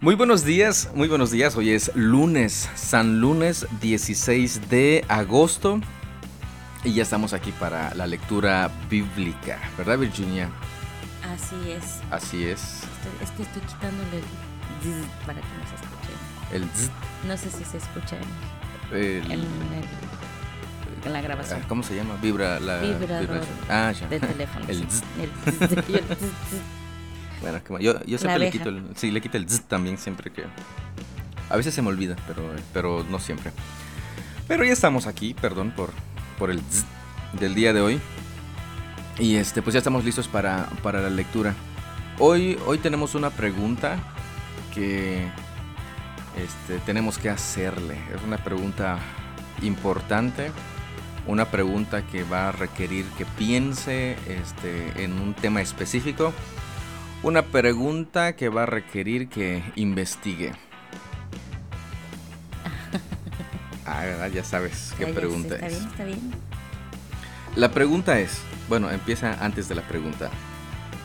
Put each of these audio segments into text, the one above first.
Muy buenos días, muy buenos días. Hoy es lunes, San Lunes 16 de agosto. Y ya estamos aquí para la lectura bíblica, ¿verdad Virginia? Así es. Así es. Estoy- es que estoy quitándole el zzz para que no se escuche. El zzz, No sé si se escucha en, el- en el- en la grabación ah, ¿Cómo se llama? Vibra la Vibrador vibración. Ah, ya. de teléfono. El zzz. El zzz, Bueno, que- yo, yo siempre le quito el, sí, le quito el zzz también siempre que a veces se me olvida, pero pero no siempre. Pero ya estamos aquí, perdón por por el zzz del día de hoy. Y este pues ya estamos listos para para la lectura. Hoy hoy tenemos una pregunta que este tenemos que hacerle. Es una pregunta importante, una pregunta que va a requerir que piense este, en un tema específico, una pregunta que va a requerir que investigue. Ah, ¿verdad? ya sabes qué pregunta Está es. bien, está bien. La pregunta es, bueno, empieza antes de la pregunta.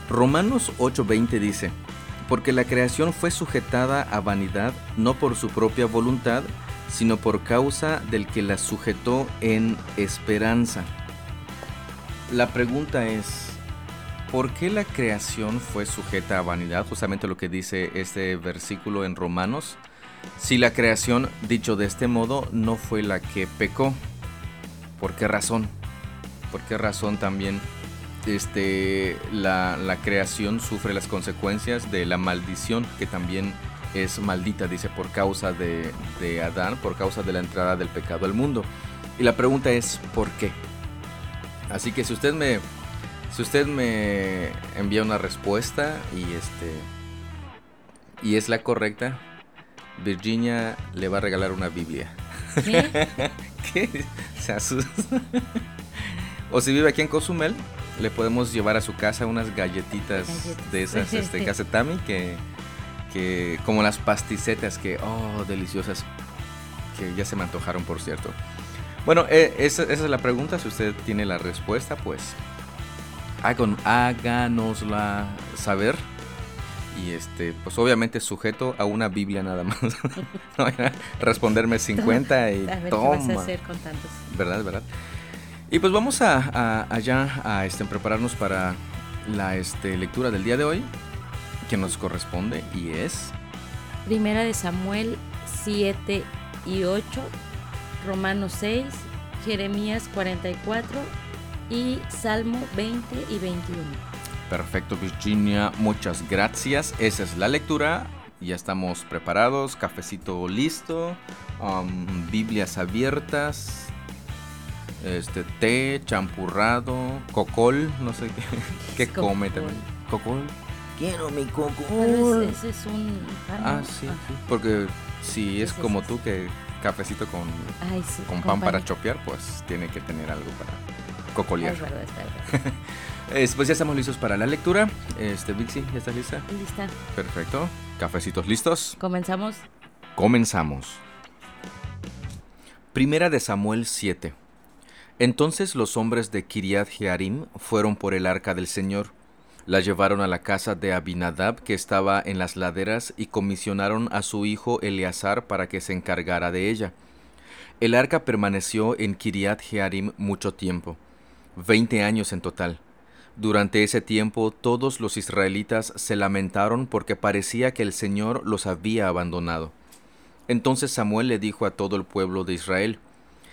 Romanos 8:20 dice, porque la creación fue sujetada a vanidad no por su propia voluntad, sino por causa del que la sujetó en esperanza. La pregunta es, ¿por qué la creación fue sujeta a vanidad? Justamente lo que dice este versículo en Romanos. Si la creación, dicho de este modo, no fue la que pecó. ¿Por qué razón? ¿Por qué razón también este, la, la creación sufre las consecuencias de la maldición que también es maldita, dice, por causa de, de Adán, por causa de la entrada del pecado al mundo? Y la pregunta es, ¿por qué? Así que si usted me, si usted me envía una respuesta y este y es la correcta, Virginia le va a regalar una Biblia. ¿Qué? ¿Qué? Se asusta. o si vive aquí en Cozumel, le podemos llevar a su casa unas galletitas de esas este, Gazetami que, que como las pasticetas que, oh, deliciosas, que ya se me antojaron, por cierto. Bueno, eh, esa, esa es la pregunta. Si usted tiene la respuesta, pues hagan- háganosla saber. Y este, pues obviamente sujeto a una Biblia nada más. no responderme 50 y A ver qué vas a toma. hacer con tantos. ¿Verdad? ¿Verdad? Y pues vamos a, a- allá a este, prepararnos para la este, lectura del día de hoy, que nos corresponde y es... Primera de Samuel 7 y 8, Romanos 6, Jeremías 44 y Salmo 20 y 21. Perfecto, Virginia, muchas gracias. Esa es la lectura. Ya estamos preparados, cafecito listo, um, Biblias abiertas, este té, champurrado, cocol, no sé qué, qué come también. Cocol. Quiero mi Pero cocol. ese, ese es un pan. Ah, sí, sí, porque si es como sí, tú que cafecito con, Ay, sí. con pan para compañía. chopear, pues tiene que tener algo para cocolear. Es verdad, es verdad. Pues ya estamos listos para la lectura. Este, Vixi, ¿ya estás lista? Lista. Perfecto. Cafecitos listos. Comenzamos. Comenzamos. Primera de Samuel 7. Entonces los hombres de Kiriat Jearim fueron por el arca del Señor. La llevaron a la casa de Abinadab que estaba en las laderas y comisionaron a su hijo Eleazar para que se encargara de ella. El arca permaneció en Kiriat Jearim mucho tiempo, veinte años en total. Durante ese tiempo todos los israelitas se lamentaron porque parecía que el Señor los había abandonado. Entonces Samuel le dijo a todo el pueblo de Israel,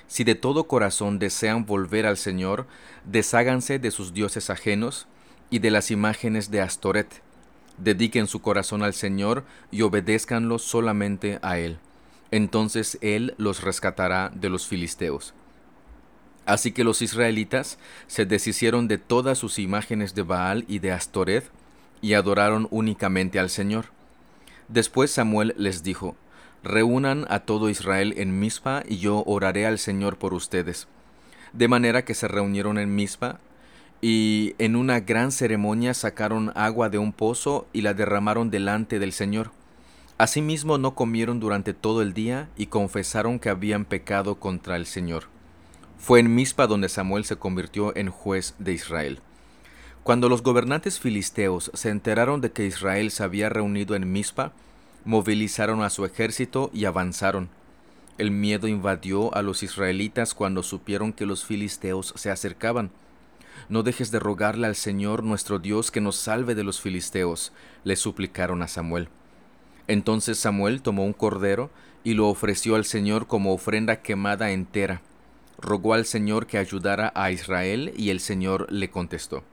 Si de todo corazón desean volver al Señor, desháganse de sus dioses ajenos y de las imágenes de Astoret. Dediquen su corazón al Señor y obedézcanlo solamente a Él. Entonces Él los rescatará de los filisteos. Así que los israelitas se deshicieron de todas sus imágenes de Baal y de Astoret y adoraron únicamente al Señor. Después Samuel les dijo, Reúnan a todo Israel en Mizpa y yo oraré al Señor por ustedes. De manera que se reunieron en Mizpa y en una gran ceremonia sacaron agua de un pozo y la derramaron delante del Señor. Asimismo no comieron durante todo el día y confesaron que habían pecado contra el Señor. Fue en Mizpa donde Samuel se convirtió en juez de Israel. Cuando los gobernantes filisteos se enteraron de que Israel se había reunido en Mizpa, movilizaron a su ejército y avanzaron. El miedo invadió a los israelitas cuando supieron que los filisteos se acercaban. No dejes de rogarle al Señor nuestro Dios que nos salve de los filisteos, le suplicaron a Samuel. Entonces Samuel tomó un cordero y lo ofreció al Señor como ofrenda quemada entera. Rogó al Señor que ayudara a Israel y el Señor le contestó.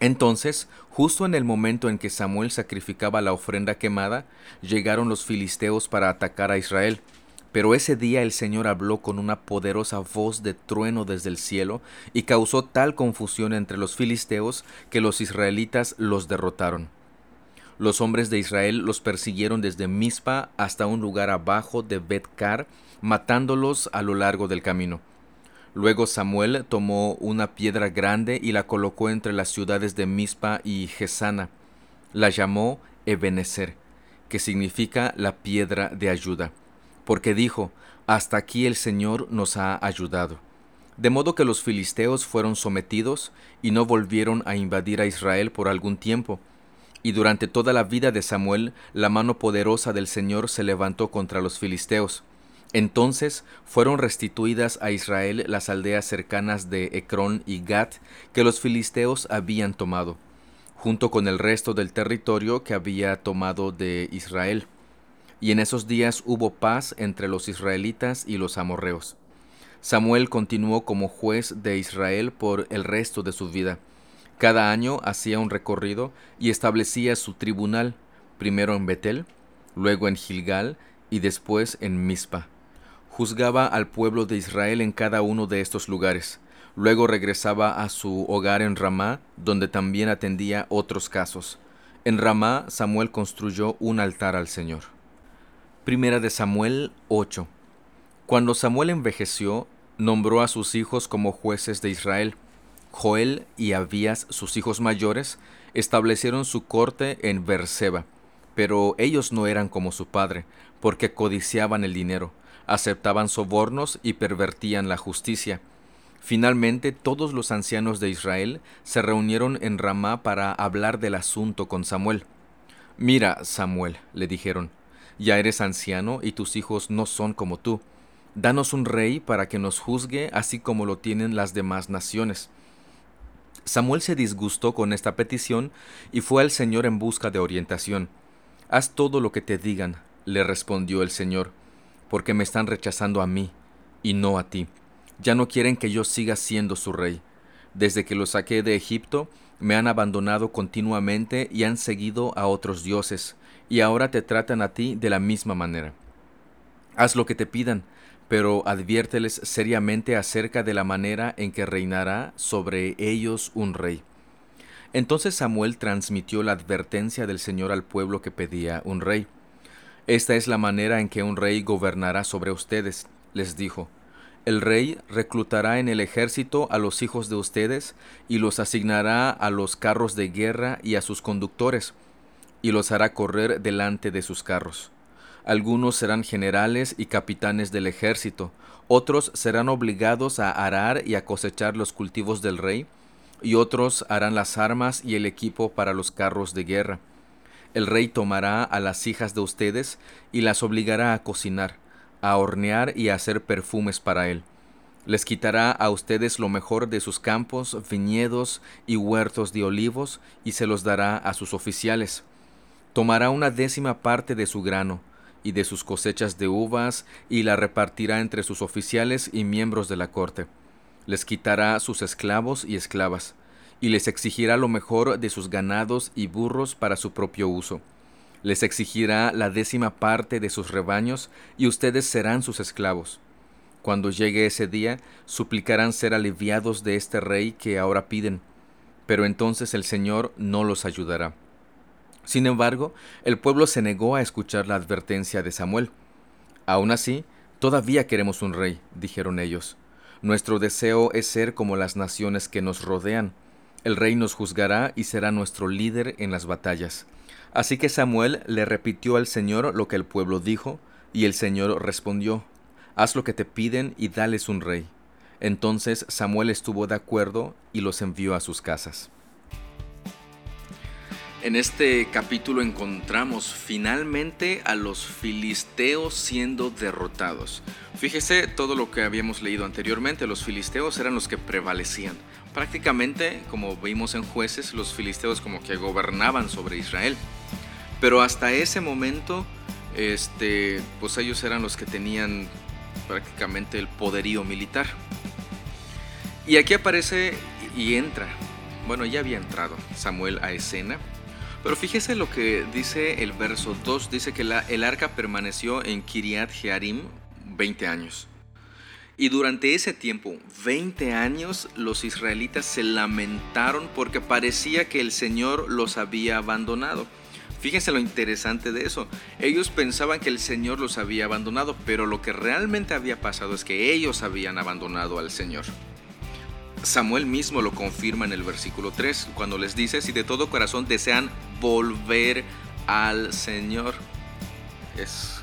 Entonces, justo en el momento en que Samuel sacrificaba la ofrenda quemada, llegaron los filisteos para atacar a Israel. Pero ese día el Señor habló con una poderosa voz de trueno desde el cielo y causó tal confusión entre los filisteos que los israelitas los derrotaron. Los hombres de Israel los persiguieron desde Mizpa hasta un lugar abajo de Betcar, matándolos a lo largo del camino. Luego Samuel tomó una piedra grande y la colocó entre las ciudades de Mizpa y Gesana. La llamó Ebenezer, que significa la piedra de ayuda, porque dijo, hasta aquí el Señor nos ha ayudado. De modo que los filisteos fueron sometidos y no volvieron a invadir a Israel por algún tiempo, y durante toda la vida de Samuel, la mano poderosa del Señor se levantó contra los filisteos. Entonces fueron restituidas a Israel las aldeas cercanas de Ecrón y Gat que los filisteos habían tomado, junto con el resto del territorio que había tomado de Israel. Y en esos días hubo paz entre los israelitas y los amorreos. Samuel continuó como juez de Israel por el resto de su vida cada año hacía un recorrido y establecía su tribunal, primero en Betel, luego en Gilgal y después en Mizpa. Juzgaba al pueblo de Israel en cada uno de estos lugares. Luego regresaba a su hogar en Ramá, donde también atendía otros casos. En Ramá, Samuel construyó un altar al Señor. Primera de Samuel 8. Cuando Samuel envejeció, nombró a sus hijos como jueces de Israel. Joel y Abías, sus hijos mayores, establecieron su corte en Berseba, pero ellos no eran como su padre, porque codiciaban el dinero, aceptaban sobornos y pervertían la justicia. Finalmente todos los ancianos de Israel se reunieron en Ramá para hablar del asunto con Samuel. Mira, Samuel, le dijeron, ya eres anciano y tus hijos no son como tú. Danos un rey para que nos juzgue así como lo tienen las demás naciones. Samuel se disgustó con esta petición y fue al Señor en busca de orientación. Haz todo lo que te digan, le respondió el Señor, porque me están rechazando a mí y no a ti. Ya no quieren que yo siga siendo su rey. Desde que los saqué de Egipto, me han abandonado continuamente y han seguido a otros dioses, y ahora te tratan a ti de la misma manera. Haz lo que te pidan, pero adviérteles seriamente acerca de la manera en que reinará sobre ellos un rey. Entonces Samuel transmitió la advertencia del Señor al pueblo que pedía un rey. Esta es la manera en que un rey gobernará sobre ustedes, les dijo. El rey reclutará en el ejército a los hijos de ustedes y los asignará a los carros de guerra y a sus conductores, y los hará correr delante de sus carros. Algunos serán generales y capitanes del ejército, otros serán obligados a arar y a cosechar los cultivos del rey, y otros harán las armas y el equipo para los carros de guerra. El rey tomará a las hijas de ustedes y las obligará a cocinar, a hornear y a hacer perfumes para él. Les quitará a ustedes lo mejor de sus campos, viñedos y huertos de olivos, y se los dará a sus oficiales. Tomará una décima parte de su grano, y de sus cosechas de uvas, y la repartirá entre sus oficiales y miembros de la corte. Les quitará sus esclavos y esclavas, y les exigirá lo mejor de sus ganados y burros para su propio uso. Les exigirá la décima parte de sus rebaños, y ustedes serán sus esclavos. Cuando llegue ese día, suplicarán ser aliviados de este rey que ahora piden, pero entonces el Señor no los ayudará. Sin embargo, el pueblo se negó a escuchar la advertencia de Samuel. Aún así, todavía queremos un rey, dijeron ellos. Nuestro deseo es ser como las naciones que nos rodean. El rey nos juzgará y será nuestro líder en las batallas. Así que Samuel le repitió al Señor lo que el pueblo dijo, y el Señor respondió, Haz lo que te piden y dales un rey. Entonces Samuel estuvo de acuerdo y los envió a sus casas. En este capítulo encontramos finalmente a los filisteos siendo derrotados. Fíjese todo lo que habíamos leído anteriormente, los filisteos eran los que prevalecían. Prácticamente, como vimos en jueces, los filisteos como que gobernaban sobre Israel. Pero hasta ese momento, este, pues ellos eran los que tenían prácticamente el poderío militar. Y aquí aparece y entra, bueno, ya había entrado Samuel a escena pero fíjese lo que dice el verso 2, dice que el arca permaneció en Kiriat Jearim 20 años. Y durante ese tiempo, 20 años, los israelitas se lamentaron porque parecía que el Señor los había abandonado. Fíjense lo interesante de eso. Ellos pensaban que el Señor los había abandonado, pero lo que realmente había pasado es que ellos habían abandonado al Señor. Samuel mismo lo confirma en el versículo 3, cuando les dice, si de todo corazón desean volver al Señor. Es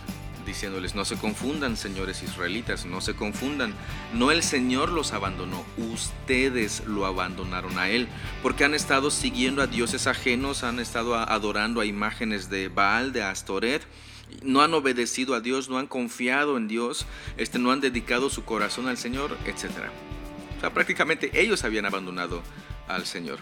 diciéndoles, no se confundan, señores israelitas, no se confundan. No el Señor los abandonó, ustedes lo abandonaron a Él, porque han estado siguiendo a dioses ajenos, han estado adorando a imágenes de Baal, de Astoret, no han obedecido a Dios, no han confiado en Dios, este, no han dedicado su corazón al Señor, etcétera. O sea, prácticamente ellos habían abandonado al Señor.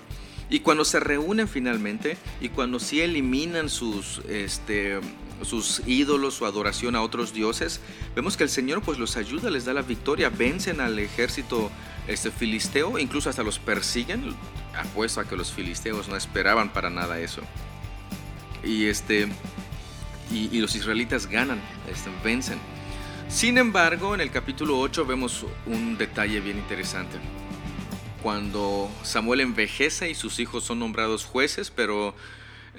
Y cuando se reúnen finalmente y cuando sí eliminan sus, este, sus ídolos, su adoración a otros dioses, vemos que el Señor pues los ayuda, les da la victoria, vencen al ejército este, filisteo, incluso hasta los persiguen. Apuesto a que los filisteos no esperaban para nada eso. Y, este, y, los israelitas ganan, este, vencen. Sin embargo, en el capítulo 8 vemos un detalle bien interesante. Cuando Samuel envejece y sus hijos son nombrados jueces, pero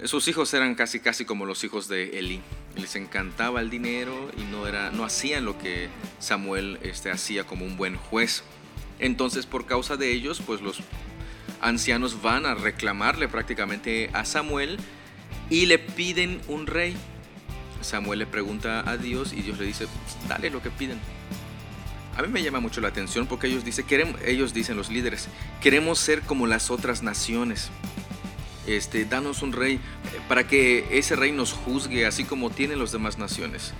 sus hijos eran casi casi como los hijos de Eli. Les encantaba el dinero y no, era, no hacían lo que Samuel este, hacía como un buen juez. Entonces, por causa de ellos, pues los ancianos van a reclamarle prácticamente a Samuel y le piden un rey. Samuel le pregunta a Dios y Dios le dice, dale lo que piden. A mí me llama mucho la atención porque ellos dicen, queremos, ellos dicen los líderes, queremos ser como las otras naciones. Este, danos un rey para que ese rey nos juzgue así como tienen las demás naciones.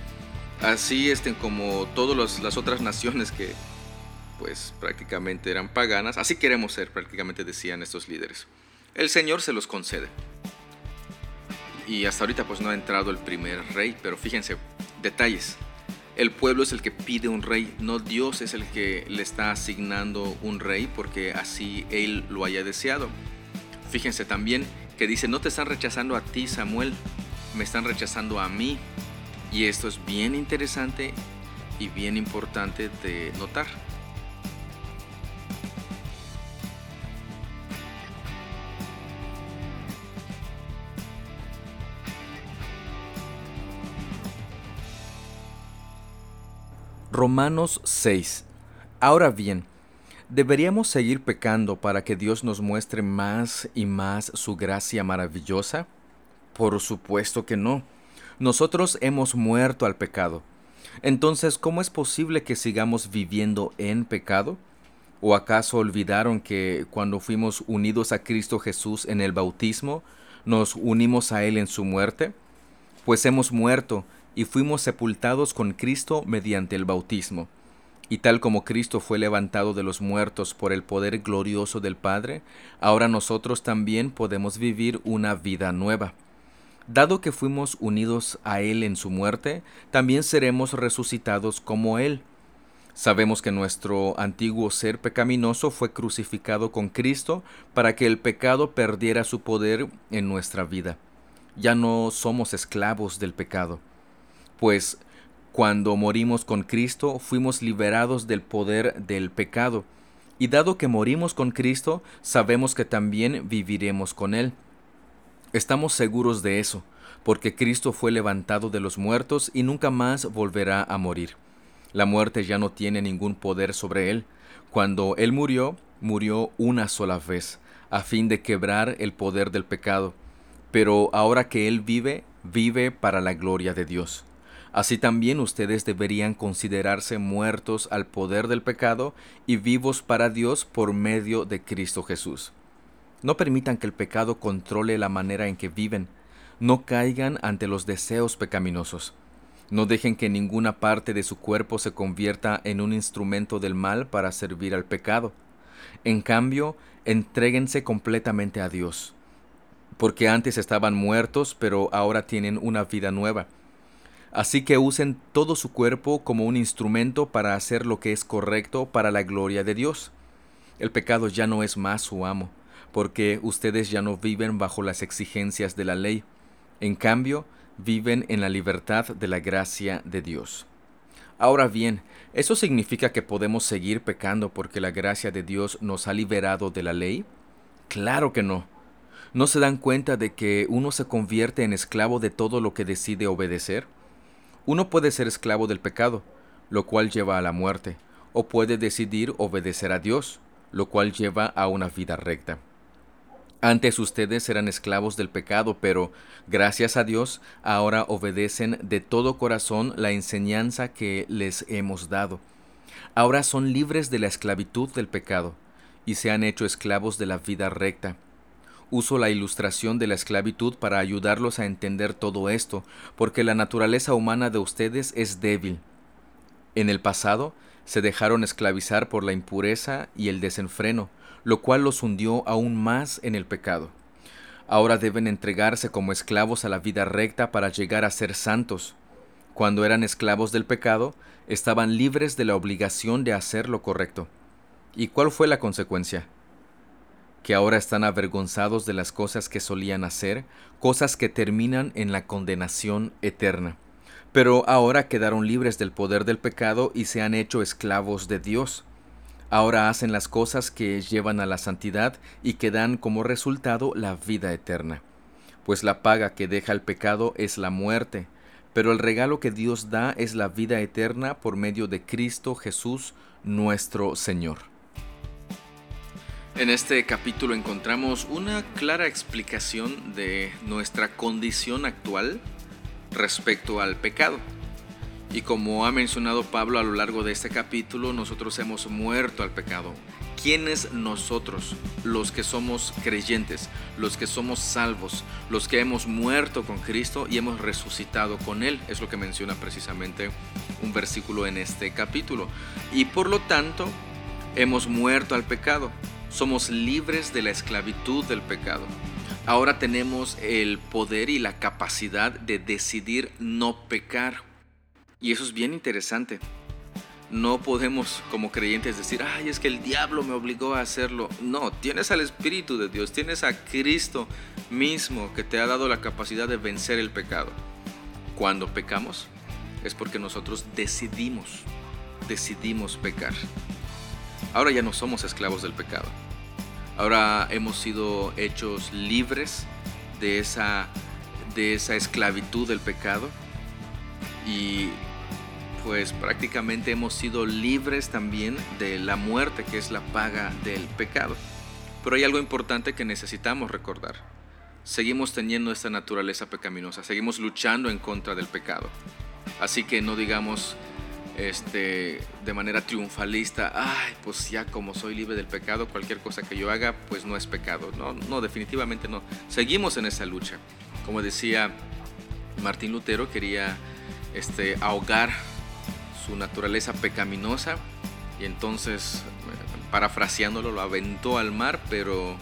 Así este, como todas las otras naciones que pues prácticamente eran paganas, así queremos ser prácticamente decían estos líderes. El Señor se los concede. Y hasta ahorita pues no ha entrado el primer rey, pero fíjense, detalles. El pueblo es el que pide un rey, no Dios es el que le está asignando un rey porque así él lo haya deseado. Fíjense también que dice, no te están rechazando a ti Samuel, me están rechazando a mí. Y esto es bien interesante y bien importante de notar. Romanos 6. Ahora bien, ¿deberíamos seguir pecando para que Dios nos muestre más y más su gracia maravillosa? Por supuesto que no. Nosotros hemos muerto al pecado. Entonces, ¿cómo es posible que sigamos viviendo en pecado? ¿O acaso olvidaron que cuando fuimos unidos a Cristo Jesús en el bautismo, nos unimos a Él en su muerte? Pues hemos muerto y fuimos sepultados con Cristo mediante el bautismo. Y tal como Cristo fue levantado de los muertos por el poder glorioso del Padre, ahora nosotros también podemos vivir una vida nueva. Dado que fuimos unidos a Él en su muerte, también seremos resucitados como Él. Sabemos que nuestro antiguo ser pecaminoso fue crucificado con Cristo para que el pecado perdiera su poder en nuestra vida. Ya no somos esclavos del pecado pues cuando morimos con Cristo fuimos liberados del poder del pecado, y dado que morimos con Cristo, sabemos que también viviremos con Él. Estamos seguros de eso, porque Cristo fue levantado de los muertos y nunca más volverá a morir. La muerte ya no tiene ningún poder sobre Él. Cuando Él murió, murió una sola vez, a fin de quebrar el poder del pecado. Pero ahora que Él vive, vive para la gloria de Dios. Así también ustedes deberían considerarse muertos al poder del pecado y vivos para Dios por medio de Cristo Jesús. No permitan que el pecado controle la manera en que viven. No caigan ante los deseos pecaminosos. No dejen que ninguna parte de su cuerpo se convierta en un instrumento del mal para servir al pecado. En cambio, entréguense completamente a Dios, porque antes estaban muertos, pero ahora tienen una vida nueva. Así que usen todo su cuerpo como un instrumento para hacer lo que es correcto para la gloria de Dios. El pecado ya no es más su amo, porque ustedes ya no viven bajo las exigencias de la ley. En cambio, viven en la libertad de la gracia de Dios. Ahora bien, ¿eso significa que podemos seguir pecando porque la gracia de Dios nos ha liberado de la ley? Claro que no. ¿No se dan cuenta de que uno se convierte en esclavo de todo lo que decide obedecer? Uno puede ser esclavo del pecado, lo cual lleva a la muerte, o puede decidir obedecer a Dios, lo cual lleva a una vida recta. Antes ustedes eran esclavos del pecado, pero gracias a Dios ahora obedecen de todo corazón la enseñanza que les hemos dado. Ahora son libres de la esclavitud del pecado y se han hecho esclavos de la vida recta. Uso la ilustración de la esclavitud para ayudarlos a entender todo esto, porque la naturaleza humana de ustedes es débil. En el pasado se dejaron esclavizar por la impureza y el desenfreno, lo cual los hundió aún más en el pecado. Ahora deben entregarse como esclavos a la vida recta para llegar a ser santos. Cuando eran esclavos del pecado, estaban libres de la obligación de hacer lo correcto. ¿Y cuál fue la consecuencia? Que ahora están avergonzados de las cosas que solían hacer, cosas que terminan en la condenación eterna. Pero ahora quedaron libres del poder del pecado y se han hecho esclavos de Dios. Ahora hacen las cosas que llevan a la santidad y que dan como resultado la vida eterna. Pues la paga que deja el pecado es la muerte, pero el regalo que Dios da es la vida eterna por medio de Cristo Jesús nuestro Señor. En este capítulo encontramos una clara explicación de nuestra condición actual respecto al pecado. Y como ha mencionado Pablo a lo largo de este capítulo, nosotros hemos muerto al pecado. ¿Quiénes nosotros? Los que somos creyentes, los que somos salvos, los que hemos muerto con Cristo y hemos resucitado con Él. Es lo que menciona precisamente un versículo en este capítulo. Y por lo tanto, hemos muerto al pecado. Somos libres de la esclavitud del pecado. Ahora tenemos el poder y la capacidad de decidir no pecar y eso es bien interesante. No podemos como creyentes decir, ay, es que el diablo me obligó a hacerlo. No, tienes al Espíritu de Dios, tienes a Cristo mismo que te ha dado la capacidad de vencer el pecado. Cuando pecamos es porque nosotros decidimos, decidimos pecar. Ahora ya no somos esclavos del pecado. Ahora hemos sido hechos libres de esa, de esa esclavitud del pecado y pues prácticamente hemos sido libres también de la muerte que es la paga del pecado. Pero hay algo importante que necesitamos recordar. Seguimos teniendo esta naturaleza pecaminosa, seguimos luchando en contra del pecado. Así que no digamos este, de manera triunfalista, ay, pues ya como soy libre del pecado, cualquier cosa que yo haga, pues no es pecado. No, no, definitivamente no. Seguimos en esa lucha. Como decía Martín Lutero, quería este, ahogar su naturaleza pecaminosa y entonces, parafraseándolo, lo aventó al mar, pero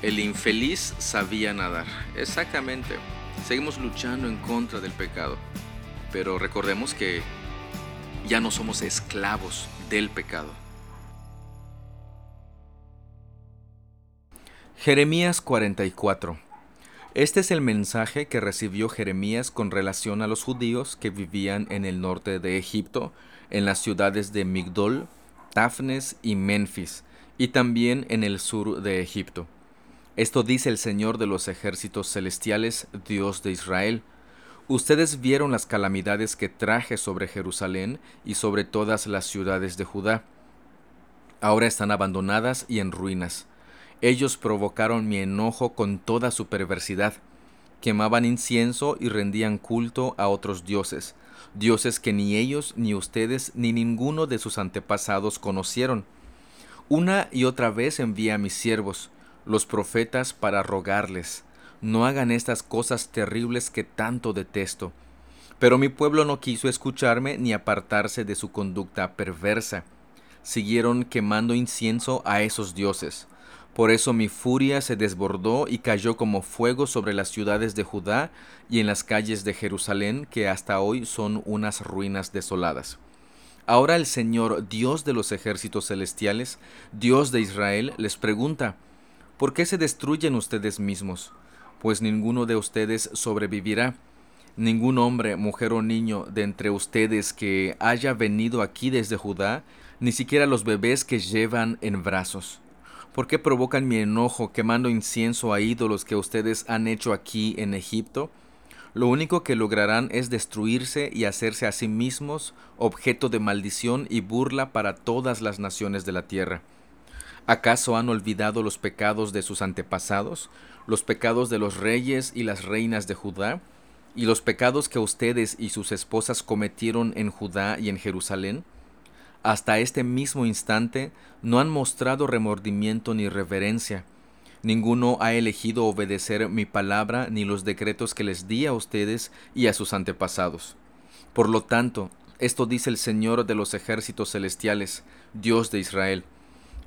el infeliz sabía nadar. Exactamente. Seguimos luchando en contra del pecado, pero recordemos que ya no somos esclavos del pecado. Jeremías 44 este es el mensaje que recibió Jeremías con relación a los judíos que vivían en el norte de Egipto, en las ciudades de Migdol, Tafnes y Memphis, y también en el sur de Egipto. Esto dice el Señor de los ejércitos celestiales, Dios de Israel. Ustedes vieron las calamidades que traje sobre Jerusalén y sobre todas las ciudades de Judá. Ahora están abandonadas y en ruinas. Ellos provocaron mi enojo con toda su perversidad. Quemaban incienso y rendían culto a otros dioses, dioses que ni ellos, ni ustedes, ni ninguno de sus antepasados conocieron. Una y otra vez envié a mis siervos, los profetas para rogarles, no hagan estas cosas terribles que tanto detesto. Pero mi pueblo no quiso escucharme ni apartarse de su conducta perversa. Siguieron quemando incienso a esos dioses. Por eso mi furia se desbordó y cayó como fuego sobre las ciudades de Judá y en las calles de Jerusalén, que hasta hoy son unas ruinas desoladas. Ahora el Señor, Dios de los ejércitos celestiales, Dios de Israel, les pregunta, ¿por qué se destruyen ustedes mismos? Pues ninguno de ustedes sobrevivirá. Ningún hombre, mujer o niño de entre ustedes que haya venido aquí desde Judá, ni siquiera los bebés que llevan en brazos. ¿Por qué provocan mi enojo quemando incienso a ídolos que ustedes han hecho aquí en Egipto? Lo único que lograrán es destruirse y hacerse a sí mismos objeto de maldición y burla para todas las naciones de la tierra. ¿Acaso han olvidado los pecados de sus antepasados, los pecados de los reyes y las reinas de Judá, y los pecados que ustedes y sus esposas cometieron en Judá y en Jerusalén? hasta este mismo instante no han mostrado remordimiento ni reverencia. Ninguno ha elegido obedecer mi palabra ni los decretos que les di a ustedes y a sus antepasados. Por lo tanto, esto dice el Señor de los ejércitos celestiales, Dios de Israel.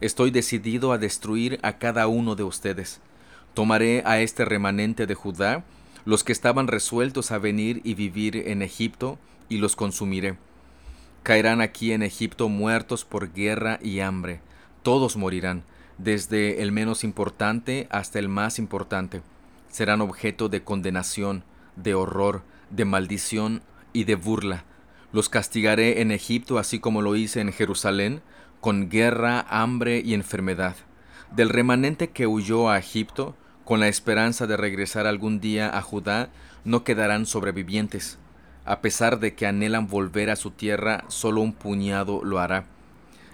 Estoy decidido a destruir a cada uno de ustedes. Tomaré a este remanente de Judá, los que estaban resueltos a venir y vivir en Egipto, y los consumiré Caerán aquí en Egipto muertos por guerra y hambre. Todos morirán, desde el menos importante hasta el más importante. Serán objeto de condenación, de horror, de maldición y de burla. Los castigaré en Egipto así como lo hice en Jerusalén, con guerra, hambre y enfermedad. Del remanente que huyó a Egipto, con la esperanza de regresar algún día a Judá, no quedarán sobrevivientes. A pesar de que anhelan volver a su tierra, solo un puñado lo hará.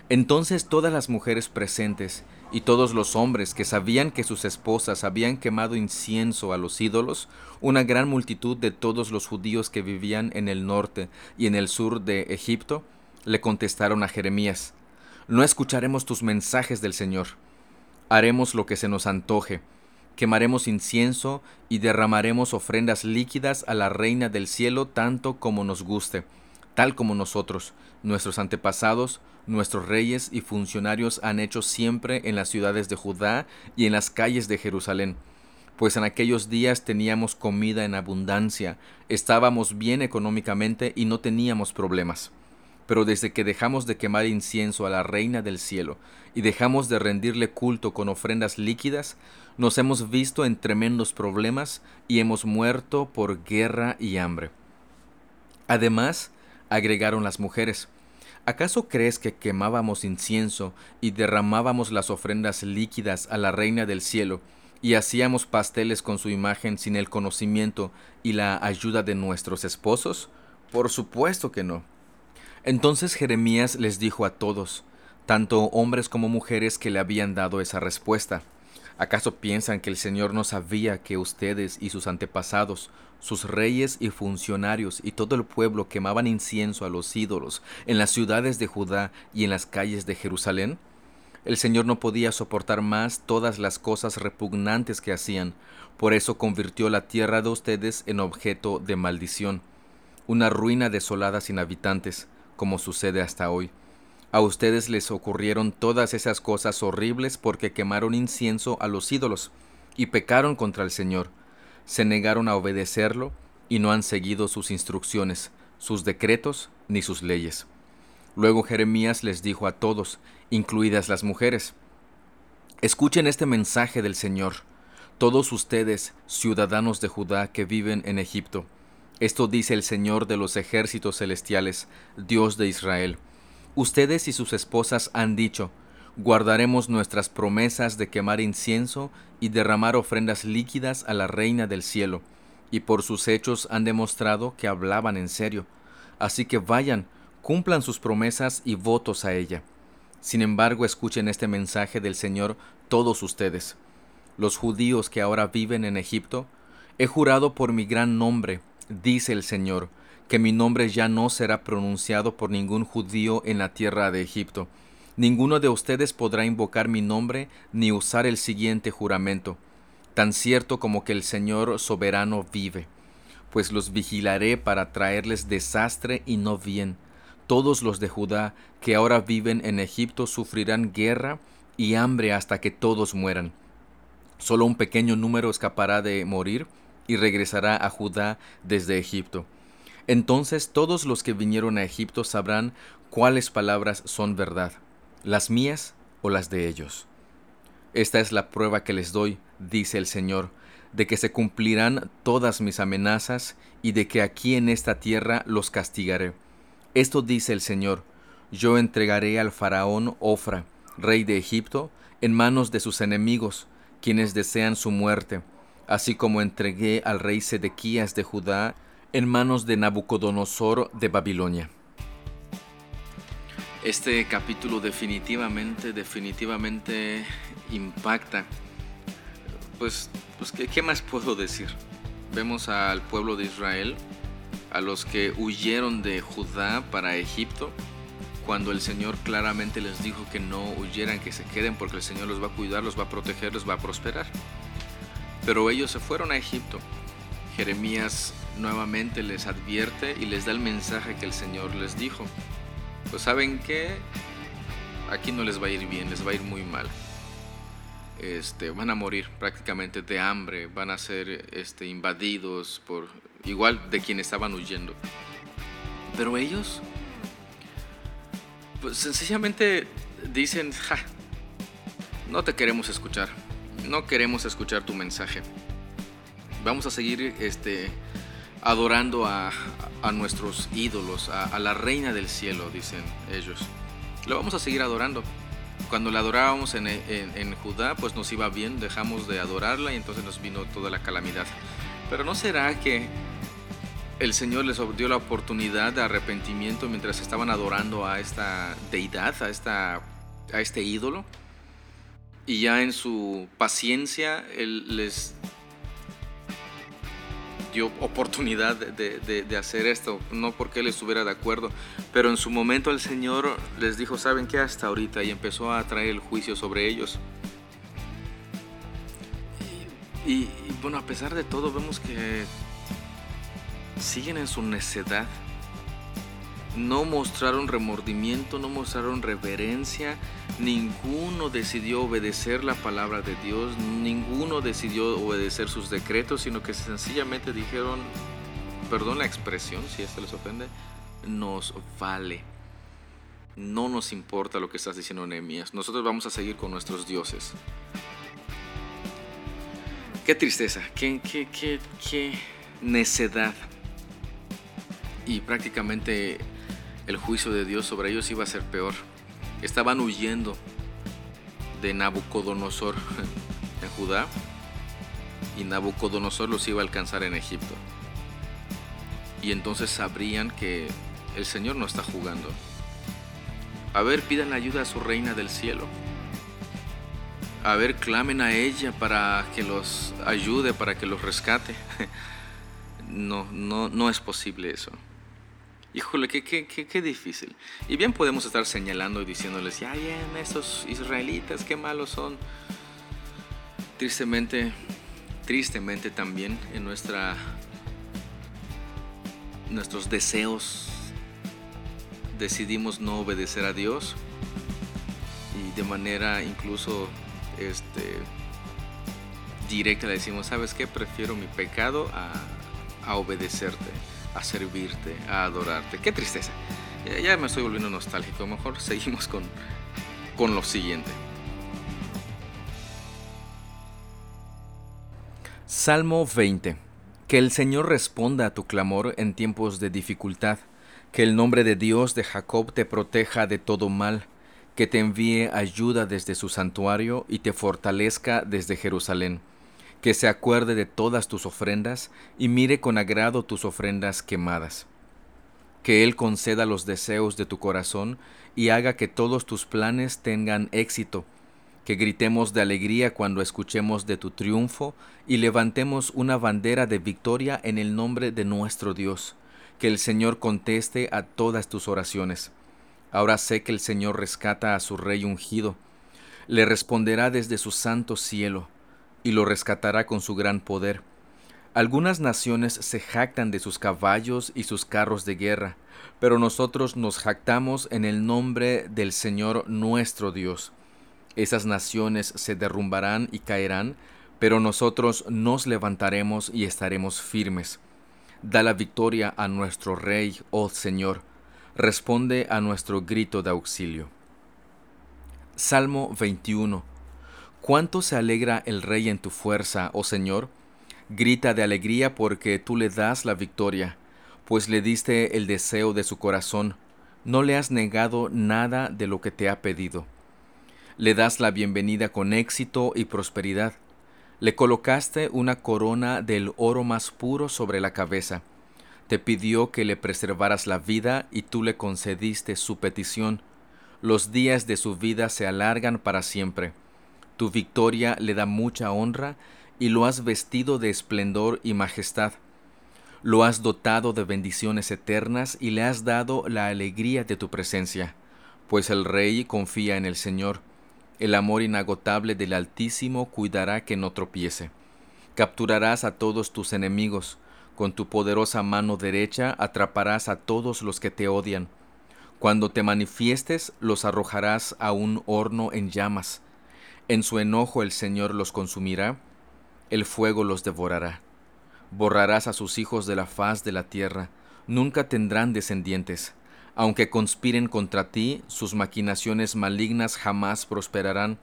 Entonces todas las mujeres presentes y todos los hombres que sabían que sus esposas habían quemado incienso a los ídolos, una gran multitud de todos los judíos que vivían en el norte y en el sur de Egipto, le contestaron a Jeremías, No escucharemos tus mensajes del Señor, haremos lo que se nos antoje, quemaremos incienso y derramaremos ofrendas líquidas a la Reina del Cielo tanto como nos guste, tal como nosotros, nuestros antepasados, nuestros reyes y funcionarios han hecho siempre en las ciudades de Judá y en las calles de Jerusalén. Pues en aquellos días teníamos comida en abundancia, estábamos bien económicamente y no teníamos problemas. Pero desde que dejamos de quemar incienso a la Reina del Cielo y dejamos de rendirle culto con ofrendas líquidas, nos hemos visto en tremendos problemas y hemos muerto por guerra y hambre. Además, agregaron las mujeres, ¿acaso crees que quemábamos incienso y derramábamos las ofrendas líquidas a la Reina del Cielo y hacíamos pasteles con su imagen sin el conocimiento y la ayuda de nuestros esposos? Por supuesto que no. Entonces Jeremías les dijo a todos, tanto hombres como mujeres que le habían dado esa respuesta, ¿acaso piensan que el Señor no sabía que ustedes y sus antepasados, sus reyes y funcionarios y todo el pueblo quemaban incienso a los ídolos en las ciudades de Judá y en las calles de Jerusalén? El Señor no podía soportar más todas las cosas repugnantes que hacían, por eso convirtió la tierra de ustedes en objeto de maldición, una ruina desolada sin habitantes como sucede hasta hoy. A ustedes les ocurrieron todas esas cosas horribles porque quemaron incienso a los ídolos y pecaron contra el Señor. Se negaron a obedecerlo y no han seguido sus instrucciones, sus decretos ni sus leyes. Luego Jeremías les dijo a todos, incluidas las mujeres, Escuchen este mensaje del Señor, todos ustedes, ciudadanos de Judá que viven en Egipto, esto dice el Señor de los ejércitos celestiales, Dios de Israel. Ustedes y sus esposas han dicho, guardaremos nuestras promesas de quemar incienso y derramar ofrendas líquidas a la Reina del cielo, y por sus hechos han demostrado que hablaban en serio. Así que vayan, cumplan sus promesas y votos a ella. Sin embargo, escuchen este mensaje del Señor todos ustedes. Los judíos que ahora viven en Egipto, he jurado por mi gran nombre, dice el Señor, que mi nombre ya no será pronunciado por ningún judío en la tierra de Egipto, Ninguno de ustedes podrá invocar mi nombre ni usar el siguiente juramento, tan cierto como que el Señor soberano vive, pues los vigilaré para traerles desastre y no bien. Todos los de Judá que ahora viven en Egipto sufrirán guerra y hambre hasta que todos mueran. Solo un pequeño número escapará de morir y regresará a Judá desde Egipto. Entonces todos los que vinieron a Egipto sabrán cuáles palabras son verdad las mías o las de ellos. Esta es la prueba que les doy, dice el Señor, de que se cumplirán todas mis amenazas y de que aquí en esta tierra los castigaré. Esto dice el Señor, yo entregaré al faraón Ofra, rey de Egipto, en manos de sus enemigos, quienes desean su muerte, así como entregué al rey Sedequías de Judá en manos de Nabucodonosor de Babilonia. Este capítulo definitivamente, definitivamente impacta. Pues, pues ¿qué, más puedo decir? Vemos al pueblo de Israel, a los que huyeron de Judá para Egipto, cuando el Señor claramente les dijo que no huyeran, que se queden, porque el Señor los va a cuidar, los va a proteger, los va a prosperar. Pero ellos se fueron a Egipto. Jeremías nuevamente les advierte y les da el mensaje que el Señor les dijo pues saben que aquí no les va a ir bien, les va a ir muy mal. Este, van a morir prácticamente de hambre, van a ser este, invadidos por igual de quienes estaban huyendo. Pero ellos, pues sencillamente dicen, ja, no te queremos escuchar, no queremos escuchar tu mensaje. Vamos a seguir este, adorando a, nuestros ídolos, a, la reina del cielo, dicen ellos. Lo vamos a seguir adorando. Cuando la adorábamos en, en, Judá, pues nos iba bien, dejamos de adorarla y entonces nos vino toda la calamidad. Pero ¿no será que el Señor les dio la oportunidad de arrepentimiento mientras estaban adorando a esta deidad, a, esta, a este ídolo? Y ya en su paciencia, Él les dio oportunidad de, hacer esto, no porque él estuviera de acuerdo, pero en su momento el Señor les dijo, ¿saben qué? Hasta ahorita y empezó a traer el juicio sobre ellos. Y, y bueno, a pesar de todo vemos que siguen en su necedad. No mostraron remordimiento, no mostraron reverencia, ninguno decidió obedecer la palabra de Dios, ninguno decidió obedecer sus decretos, sino que sencillamente dijeron, perdón la expresión si esto les ofende, nos vale. No nos importa lo que estás diciendo, Nehemías. Nosotros vamos a seguir con nuestros dioses. Qué tristeza, qué, qué, qué, qué necedad. Y prácticamente el juicio de Dios sobre ellos iba a ser peor estaban huyendo de Nabucodonosor en Judá y Nabucodonosor los iba a alcanzar en Egipto. Y entonces sabrían que el Señor no está jugando. A ver, pidan ayuda a su reina del cielo. A ver, clamen a ella para que los ayude, para que los rescate. No, no, no es posible eso. Híjole, qué, qué, difícil. Y bien podemos estar señalando y diciéndoles, ya bien, estos israelitas, qué malos son. Tristemente, tristemente también en nuestra, nuestros deseos decidimos no obedecer a Dios y de manera incluso este, directa le decimos, ¿sabes qué? Prefiero mi pecado a, a obedecerte a servirte, a adorarte. Qué tristeza. Ya, me estoy volviendo nostálgico. Mejor seguimos con, con lo siguiente. Salmo 20. Que el Señor responda a tu clamor en tiempos de dificultad. Que el nombre de Dios de Jacob te proteja de todo mal. Que te envíe ayuda desde su santuario y te fortalezca desde Jerusalén que se acuerde de todas tus ofrendas y mire con agrado tus ofrendas quemadas. Que Él conceda los deseos de tu corazón y haga que todos tus planes tengan éxito, que gritemos de alegría cuando escuchemos de tu triunfo y levantemos una bandera de victoria en el nombre de nuestro Dios. Que el Señor conteste a todas tus oraciones. Ahora sé que el Señor rescata a su rey ungido. Le responderá desde su santo cielo, y lo rescatará con su gran poder. Algunas naciones se jactan de sus caballos y sus carros de guerra, pero nosotros nos jactamos en el nombre del Señor nuestro Dios. Esas naciones se derrumbarán y caerán, pero nosotros nos levantaremos y estaremos firmes. Da la victoria a nuestro Rey, oh Señor. Responde a nuestro grito de auxilio. Salmo 21. ¿Cuánto se alegra el Rey en tu fuerza, oh Señor? Grita de alegría porque tú le das la victoria, pues le diste el deseo de su corazón. No le has negado nada de lo que te ha pedido. Le das la bienvenida con éxito y prosperidad le colocaste una corona del oro más puro sobre la cabeza. Te pidió que le preservaras la vida y tú le concediste su petición. Los días de su vida se alargan para siempre. Tu victoria le da mucha honra y lo has vestido de esplendor y majestad. Lo has dotado de bendiciones eternas y le has dado la alegría de tu presencia, pues el rey confía en el Señor el amor inagotable del Altísimo cuidará que no tropiece. Capturarás a todos tus enemigos, con tu poderosa mano derecha atraparás a todos los que te odian. Cuando te manifiestes, los arrojarás a un horno en llamas. En su enojo el Señor los consumirá, el fuego los devorará. Borrarás a sus hijos de la faz de la tierra, nunca tendrán descendientes aunque conspiren contra ti, sus maquinaciones malignas jamás prosperarán,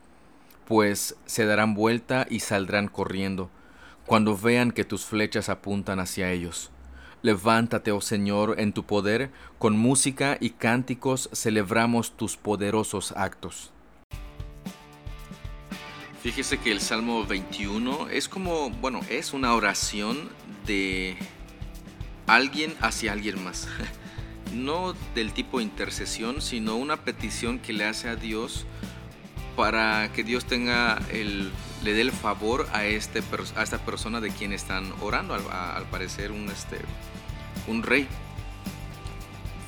pues se darán vuelta y saldrán corriendo, cuando vean que tus flechas apuntan hacia ellos. Levántate, oh Señor, en tu poder, con música y cánticos celebramos tus poderosos actos. Fíjese que el Salmo 21 es como, bueno, es una oración de alguien hacia alguien más. no del tipo intercesión, sino una petición que le hace a Dios para que Dios tenga el, le dé el favor a, este, a esta persona de quien están orando, al, parecer un, este, un rey.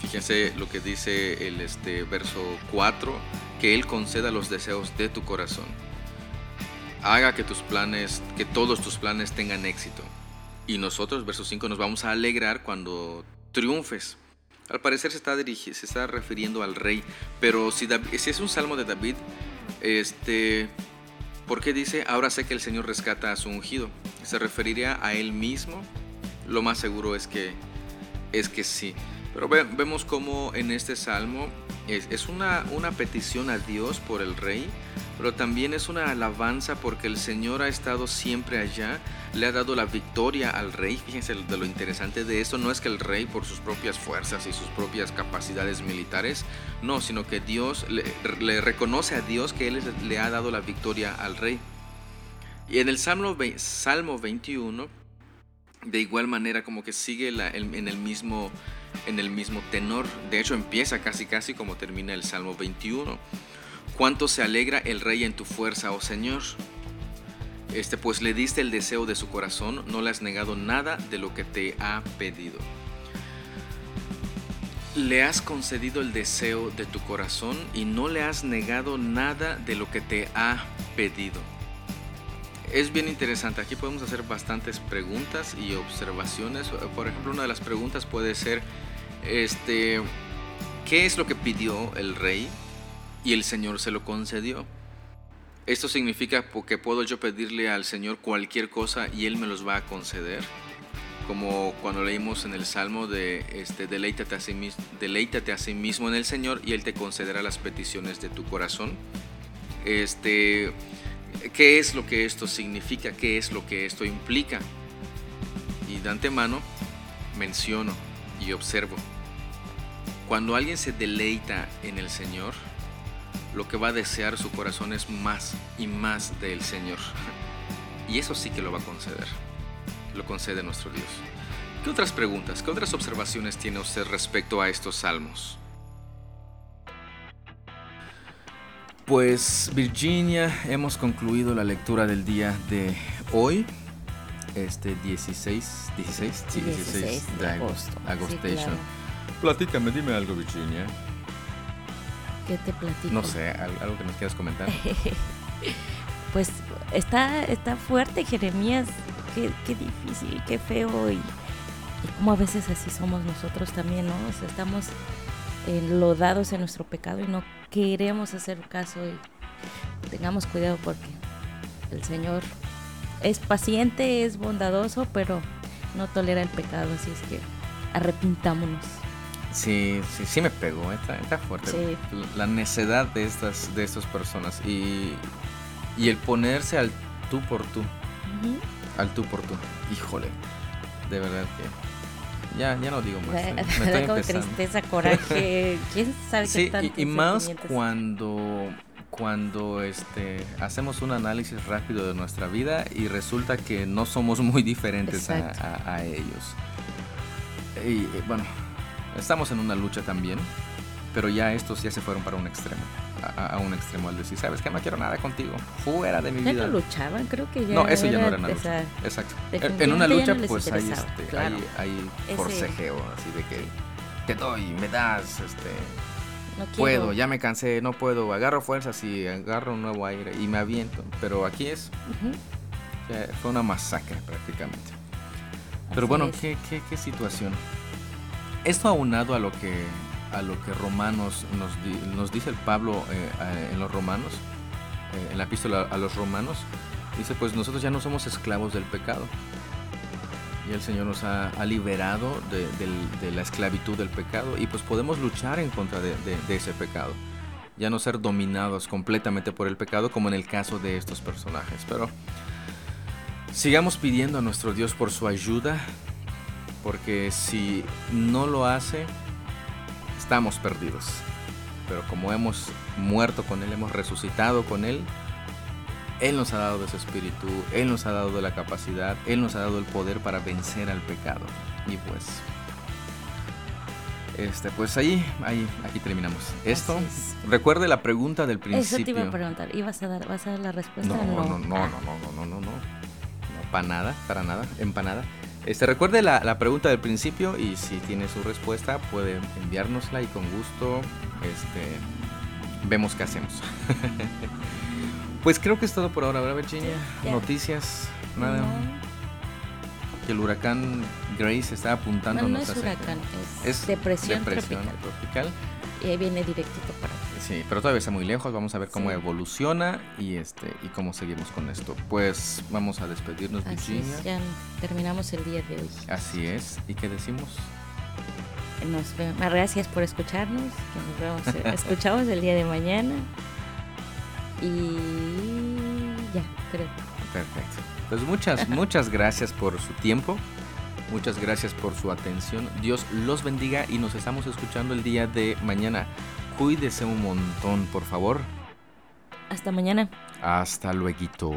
Fíjense lo que dice el este, verso 4, que Él conceda los deseos de tu corazón. Haga que tus planes, que todos tus planes tengan éxito. Y nosotros, verso 5, nos vamos a alegrar cuando triunfes. Al parecer se está, se está refiriendo al rey, pero si, es un salmo de David, este, ¿por qué dice, ahora sé que el Señor rescata a su ungido? ¿Se referiría a él mismo? Lo más seguro es que, es que sí. Pero vemos como en este salmo es, es una, una petición a Dios por el rey, pero también es una alabanza porque el Señor ha estado siempre allá, le ha dado la victoria al rey. Fíjense de lo interesante de esto, no es que el rey por sus propias fuerzas y sus propias capacidades militares, no, sino que Dios le, reconoce a Dios que Él le ha dado la victoria al rey. Y en el Salmo, Salmo 21, de igual manera como que sigue en, el mismo, en el mismo tenor, de hecho empieza casi casi como termina el Salmo 21 Cuánto se alegra el rey en tu fuerza, oh Señor. Este, pues le diste el deseo de su corazón, no le has negado nada de lo que te ha pedido. Le has concedido el deseo de tu corazón y no le has negado nada de lo que te ha pedido. Es bien interesante, aquí podemos hacer bastantes preguntas y observaciones. Por ejemplo, una de las preguntas puede ser, este, ¿qué es lo que pidió el rey? y el Señor se lo concedió. Esto significa que puedo yo pedirle al Señor cualquier cosa y Él me los va a conceder. Como cuando leímos en el Salmo de este, deleítate, a sí, deleítate a sí mismo en el Señor y Él te concederá las peticiones de tu corazón. Este, ¿Qué es lo que esto significa? ¿Qué es lo que esto implica? Y de antemano menciono y observo. Cuando alguien se deleita en el Señor, lo que va a desear su corazón es más y más del Señor. Y eso sí que lo va a conceder. Lo concede nuestro Dios. ¿Qué otras preguntas, qué otras observaciones tiene usted respecto a estos salmos? Pues Virginia, hemos concluido la lectura del día de hoy, este 16, 16, 16, de agosto. Agostation. Platícame, dime algo Virginia. ¿Qué te platico? No sé, al- algo que nos quieras comentar. Pues está, está fuerte Jeremías. Qué, qué difícil, qué feo. Y, y como a veces así somos nosotros también, ¿no? O sea, estamos enlodados en nuestro pecado y no queremos hacer caso. Y tengamos cuidado porque el Señor es paciente, es bondadoso, pero no tolera el pecado. Así es que arrepintámonos. Sí, sí, sí me pegó, está, está fuerte. Sí. La necedad de estas, de estas personas y, y el ponerse al tú por tú, Ujú. al tú por tú. Híjole, de verdad que ya, ya no digo más. Da, eh, da Me estoy como empezando. tristeza, coraje. ¿Quién sabe qué Sí, tantos y, y más cuando cuando este hacemos un análisis rápido de nuestra vida y resulta que no somos muy diferentes a, a- a ellos. Y eh, bueno, estamos en una lucha también, pero ya estos ya se fueron para un extremo, a, un extremo al decir, sabes que no quiero nada contigo, fuera de mi Ya vida. no luchaban, creo que ya. No, eso ya no era era una lucha. esa- Exacto. En una ya lucha, no pues hay, este, claro. hay, hay Ese- forcejeo, así de que te doy, me das, este, no puedo, ya me cansé, no puedo, agarro fuerzas y agarro un nuevo aire y me aviento. Pero aquí es, ya fue una masacre prácticamente. Pero así bueno. ¿qué, qué, qué situación. Esto aunado a lo que, a lo que Romanos nos, di- nos dice el Pablo eh, en los Romanos, eh, en la epístola a los Romanos, dice pues nosotros ya no somos esclavos del pecado. Y el Señor nos ha, liberado de, la esclavitud del pecado y pues podemos luchar en contra de ese pecado. Ya no ser dominados completamente por el pecado como en el caso de estos personajes. Pero sigamos pidiendo a nuestro Dios por su ayuda porque si no lo hace, estamos perdidos. Pero como hemos muerto con Él, hemos resucitado con Él, Él nos ha dado de su espíritu, Él nos ha dado de la capacidad, Él nos ha dado el poder para vencer al pecado. Y pues, este, pues ahí, ahí, aquí terminamos. Esto, es. recuerde la pregunta del principio. Eso te iba a preguntar. ¿Ibas a dar, vas a dar la respuesta? No, o no, no, no, Ah, no, no, no, no, no. No, para nada, para nada, empanada. Este, recuerde la, la pregunta del principio y si tiene su respuesta puede enviárnosla y con gusto este, vemos qué hacemos. pues creo que es todo por ahora, ¿verdad Virginia? Sí. Noticias, nada. no, Que el huracán Grace está no, apuntándonos no es huracán, es, Es depresión, depresión tropical. tropical. Y ahí viene directito para. Sí, pero todavía está muy lejos. Vamos a ver cómo Sí. evoluciona y este y cómo seguimos con esto. Pues vamos a despedirnos, Así Virginia. es, ya terminamos el día de hoy. Así es. ¿Y qué decimos? Nos vemos. Gracias por escucharnos. Que nos vemos, eh, escuchamos el día de mañana. Y ya, creo. Perfecto. Pues muchas, muchas gracias por su tiempo. Muchas gracias por su atención. Dios los bendiga y nos estamos escuchando el día de mañana. Cuídese un montón, por favor. Hasta mañana. Hasta luego.